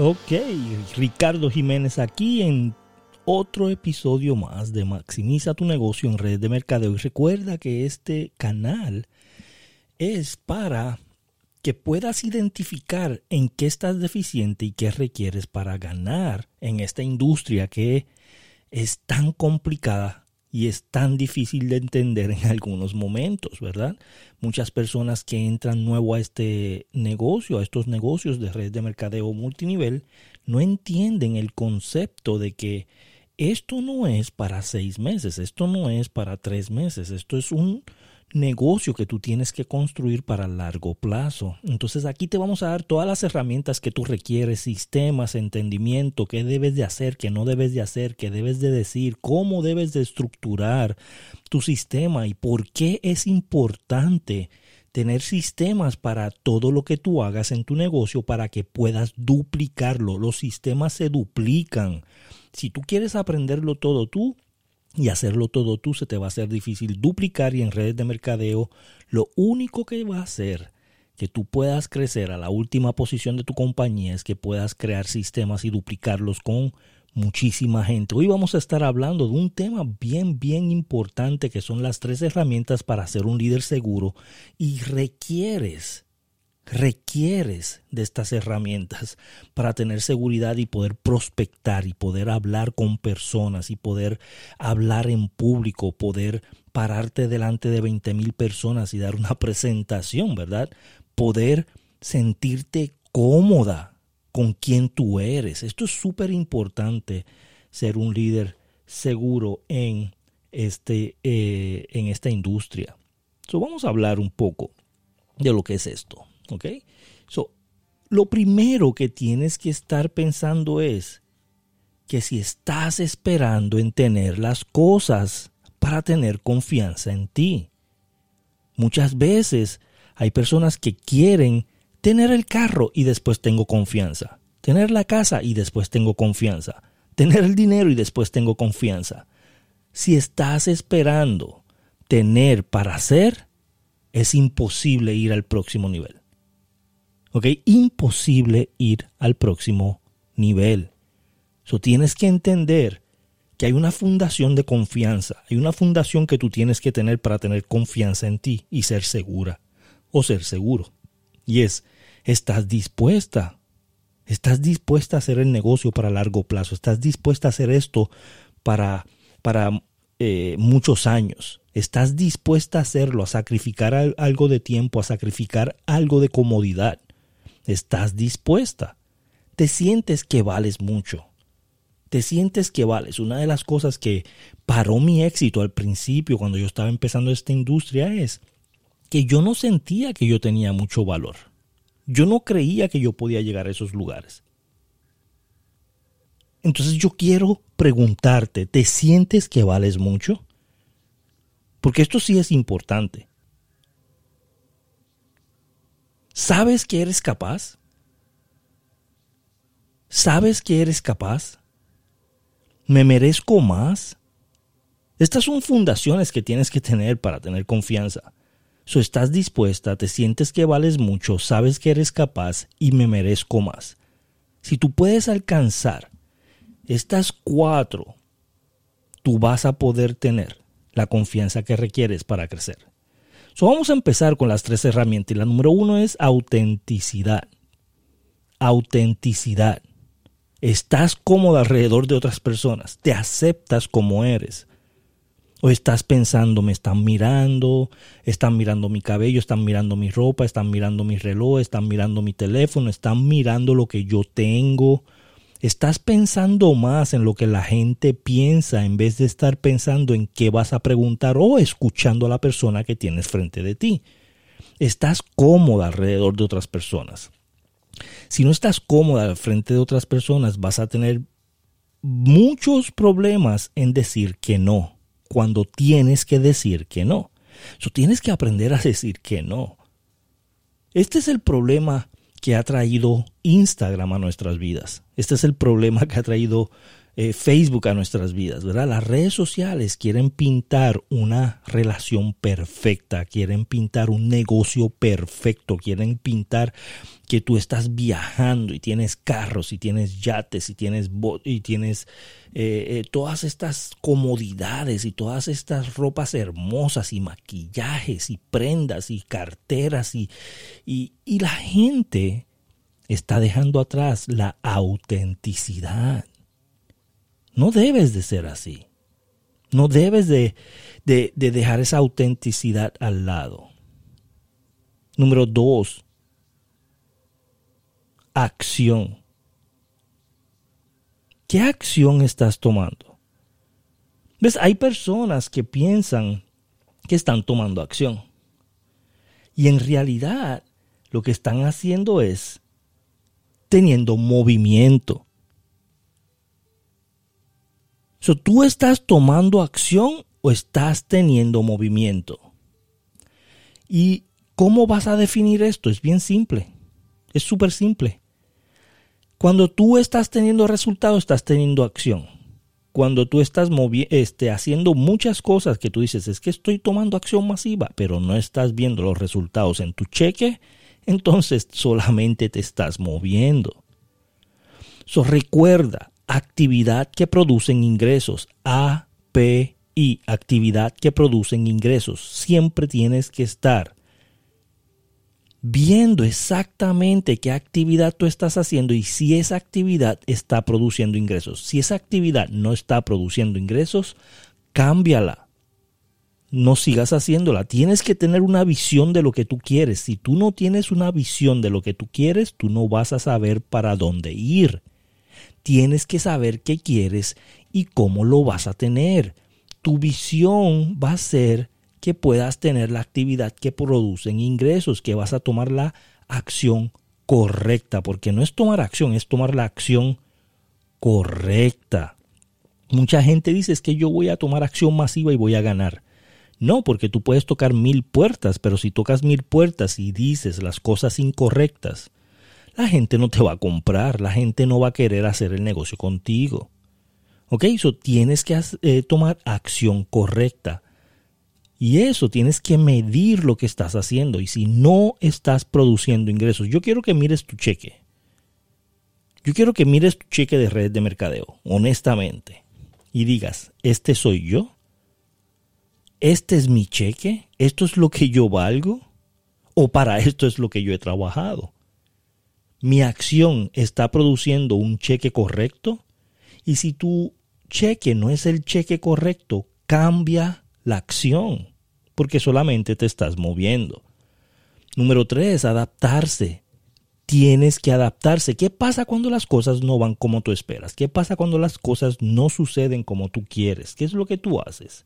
Ok, Ricardo Jiménez aquí en otro episodio más de Maximiza tu negocio en redes de mercadeo. Y recuerda que este canal es para que puedas identificar en qué estás deficiente y qué requieres para ganar en esta industria que es tan complicada y es tan difícil de entender en algunos momentos, ¿verdad? Muchas personas que entran nuevo a este negocio, a estos negocios de red de mercadeo multinivel, no entienden el concepto de que esto no es para seis meses, esto no es para tres meses, esto es un negocio que tú tienes que construir para largo plazo. Entonces aquí te vamos a dar todas las herramientas que tú requieres, sistemas, entendimiento, qué debes de hacer, qué no debes de hacer, qué debes de decir, cómo debes de estructurar tu sistema y por qué es importante tener sistemas para todo lo que tú hagas en tu negocio para que puedas duplicarlo. Los sistemas se duplican. Si tú quieres aprenderlo todo tú, y hacerlo todo tú se te va a hacer difícil duplicar y en redes de mercadeo lo único que va a hacer que tú puedas crecer a la última posición de tu compañía es que puedas crear sistemas y duplicarlos con muchísima gente. Hoy vamos a estar hablando de un tema bien, bien importante que son las tres herramientas para ser un líder seguro y requieres requieres de estas herramientas para tener seguridad y poder prospectar y poder hablar con personas y poder hablar en público, poder pararte delante de 20 mil personas y dar una presentación, ¿verdad? Poder sentirte cómoda con quien tú eres. Esto es súper importante, ser un líder seguro en, este, eh, en esta industria. So, vamos a hablar un poco de lo que es esto. ¿Ok? So, lo primero que tienes que estar pensando es que si estás esperando en tener las cosas para tener confianza en ti. Muchas veces hay personas que quieren tener el carro y después tengo confianza. Tener la casa y después tengo confianza. Tener el dinero y después tengo confianza. Si estás esperando tener para hacer, es imposible ir al próximo nivel. ¿Ok? Imposible ir al próximo nivel. So, tienes que entender que hay una fundación de confianza, hay una fundación que tú tienes que tener para tener confianza en ti y ser segura o ser seguro. Y es, estás dispuesta, estás dispuesta a hacer el negocio para largo plazo, estás dispuesta a hacer esto para, para eh, muchos años, estás dispuesta a hacerlo, a sacrificar algo de tiempo, a sacrificar algo de comodidad. ¿Estás dispuesta? ¿Te sientes que vales mucho? ¿Te sientes que vales? Una de las cosas que paró mi éxito al principio cuando yo estaba empezando esta industria es que yo no sentía que yo tenía mucho valor. Yo no creía que yo podía llegar a esos lugares. Entonces yo quiero preguntarte, ¿te sientes que vales mucho? Porque esto sí es importante. ¿Sabes que eres capaz? ¿Sabes que eres capaz? ¿Me merezco más? Estas son fundaciones que tienes que tener para tener confianza. So, estás dispuesta, te sientes que vales mucho, sabes que eres capaz y me merezco más. Si tú puedes alcanzar estas cuatro, tú vas a poder tener la confianza que requieres para crecer vamos a empezar con las tres herramientas. Y la número uno es autenticidad. Autenticidad. Estás cómodo alrededor de otras personas. Te aceptas como eres. O estás pensando, me están mirando, están mirando mi cabello, están mirando mi ropa, están mirando mi reloj, están mirando mi teléfono, están mirando lo que yo tengo. Estás pensando más en lo que la gente piensa en vez de estar pensando en qué vas a preguntar o escuchando a la persona que tienes frente de ti. Estás cómoda alrededor de otras personas. Si no estás cómoda al frente de otras personas, vas a tener muchos problemas en decir que no, cuando tienes que decir que no. So, tienes que aprender a decir que no. Este es el problema que ha traído Instagram a nuestras vidas. Este es el problema que ha traído eh, Facebook a nuestras vidas, ¿verdad? Las redes sociales quieren pintar una relación perfecta, quieren pintar un negocio perfecto, quieren pintar que tú estás viajando y tienes carros y tienes yates y tienes y tienes eh, eh, todas estas comodidades y todas estas ropas hermosas y maquillajes y prendas y carteras y, y, la gente está dejando atrás la autenticidad. No debes de ser así. No debes de, de, de dejar esa autenticidad al lado. Número dos, acción. ¿Qué acción estás tomando? ¿Ves? Hay personas que piensan que están tomando acción. Y en realidad lo que están haciendo es teniendo movimiento. ¿Tú estás tomando acción o estás teniendo movimiento? ¿Y cómo vas a definir esto? Es bien simple. Es súper simple. Cuando tú estás teniendo resultados, estás teniendo acción. Cuando tú estás este, haciendo muchas cosas que tú dices, es que estoy tomando acción masiva, pero no estás viendo los resultados en tu cheque, entonces solamente te estás moviendo. Recuerda, actividad que producen ingresos, API, actividad que producen ingresos. Siempre tienes que estar viendo exactamente qué actividad tú estás haciendo y si esa actividad está produciendo ingresos. Si esa actividad no está produciendo ingresos, cámbiala. No sigas haciéndola. Tienes que tener una visión de lo que tú quieres. Si tú no tienes una visión de lo que tú quieres, tú no vas a saber para dónde ir. Tienes que saber qué quieres y cómo lo vas a tener. Tu visión va a ser que puedas tener la actividad que producen ingresos, que vas a tomar la acción correcta, porque no es tomar acción, es tomar la acción correcta. Mucha gente dice es que yo voy a tomar acción masiva y voy a ganar. No, porque tú puedes tocar mil puertas, pero si tocas mil puertas y dices las cosas incorrectas, la gente no te va a comprar, la gente no va a querer hacer el negocio contigo. ¿Ok? Eso tienes que eh, tomar acción correcta. Y eso tienes que medir lo que estás haciendo. Y si no estás produciendo ingresos, yo quiero que mires tu cheque. Yo quiero que mires tu cheque de red de mercadeo, honestamente. Y digas, ¿este soy yo? ¿Este es mi cheque? ¿Esto es lo que yo valgo? ¿O para esto es lo que yo he trabajado? ¿Mi acción está produciendo un cheque correcto? Y si tu cheque no es el cheque correcto, cambia la acción, porque solamente te estás moviendo. Número tres, adaptarse. Tienes que adaptarse. ¿Qué pasa cuando las cosas no van como tú esperas? ¿Qué pasa cuando las cosas no suceden como tú quieres? ¿Qué es lo que tú haces?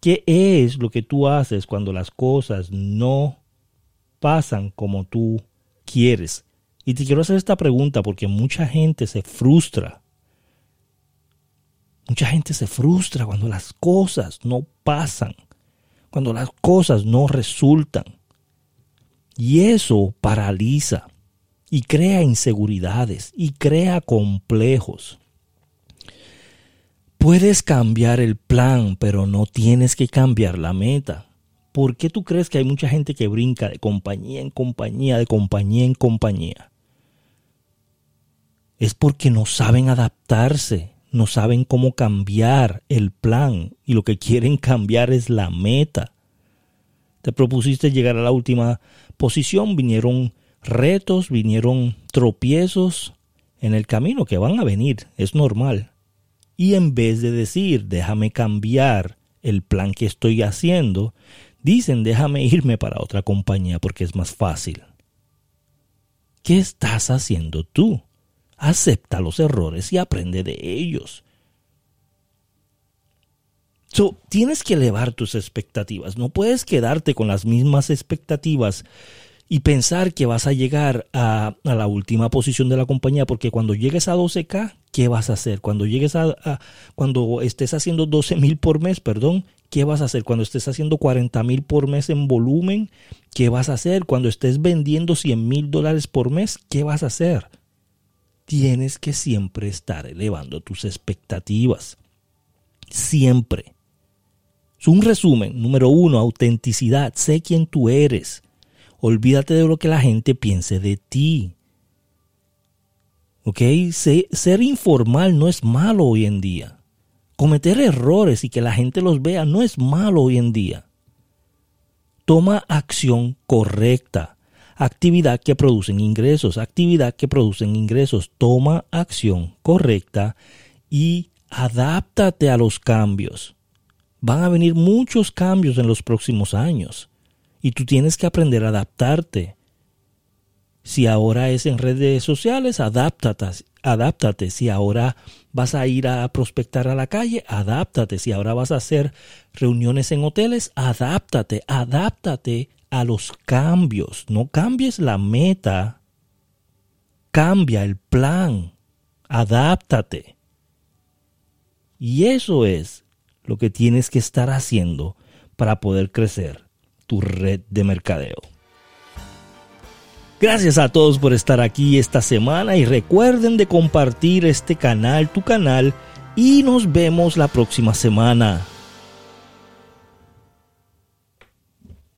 ¿Qué es lo que tú haces cuando las cosas no pasan como tú quieres? Y te quiero hacer esta pregunta porque mucha gente se frustra Mucha gente se frustra cuando las cosas no pasan, cuando las cosas no resultan. Y eso paraliza y crea inseguridades y crea complejos. Puedes cambiar el plan, pero no tienes que cambiar la meta. ¿Por qué tú crees que hay mucha gente que brinca de compañía en compañía, de compañía en compañía? Es porque no saben adaptarse no saben cómo cambiar el plan y lo que quieren cambiar es la meta. Te propusiste llegar a la última posición, vinieron retos, vinieron tropiezos en el camino que van a venir, es normal. Y en vez de decir, déjame cambiar el plan que estoy haciendo, dicen, déjame irme para otra compañía porque es más fácil. ¿Qué estás haciendo tú? Acepta los errores y aprende de ellos. So, tienes que elevar tus expectativas. No puedes quedarte con las mismas expectativas y pensar que vas a llegar a, la última posición de la compañía, porque cuando llegues a 12K, ¿qué vas a hacer? Cuando llegues a, cuando estés haciendo 12 mil por mes, perdón, ¿qué vas a hacer? Cuando estés haciendo 40 mil por mes en volumen, ¿qué vas a hacer? Cuando estés vendiendo 100 mil dólares por mes, ¿qué vas a hacer? Tienes que siempre estar elevando tus expectativas. Siempre. Es un resumen. Número uno, autenticidad. Sé quién tú eres. Olvídate de lo que la gente piense de ti. ¿Ok? ser informal no es malo hoy en día. Cometer errores y que la gente los vea no es malo hoy en día. Toma acción correcta. Actividad que producen ingresos, actividad que producen ingresos. Toma acción correcta y adáptate a los cambios. Van a venir muchos cambios en los próximos años y tú tienes que aprender a adaptarte. Si ahora es en redes sociales, adáptate, adáptate. Si ahora vas a ir a prospectar a la calle, adáptate. Si ahora vas a hacer reuniones en hoteles, adáptate, adáptate a los cambios. No cambies la meta, cambia el plan, adáptate. Y eso es lo que tienes que estar haciendo para poder crecer tu red de mercadeo. Gracias a todos por estar aquí esta semana y recuerden de compartir este canal, tu canal, y nos vemos la próxima semana.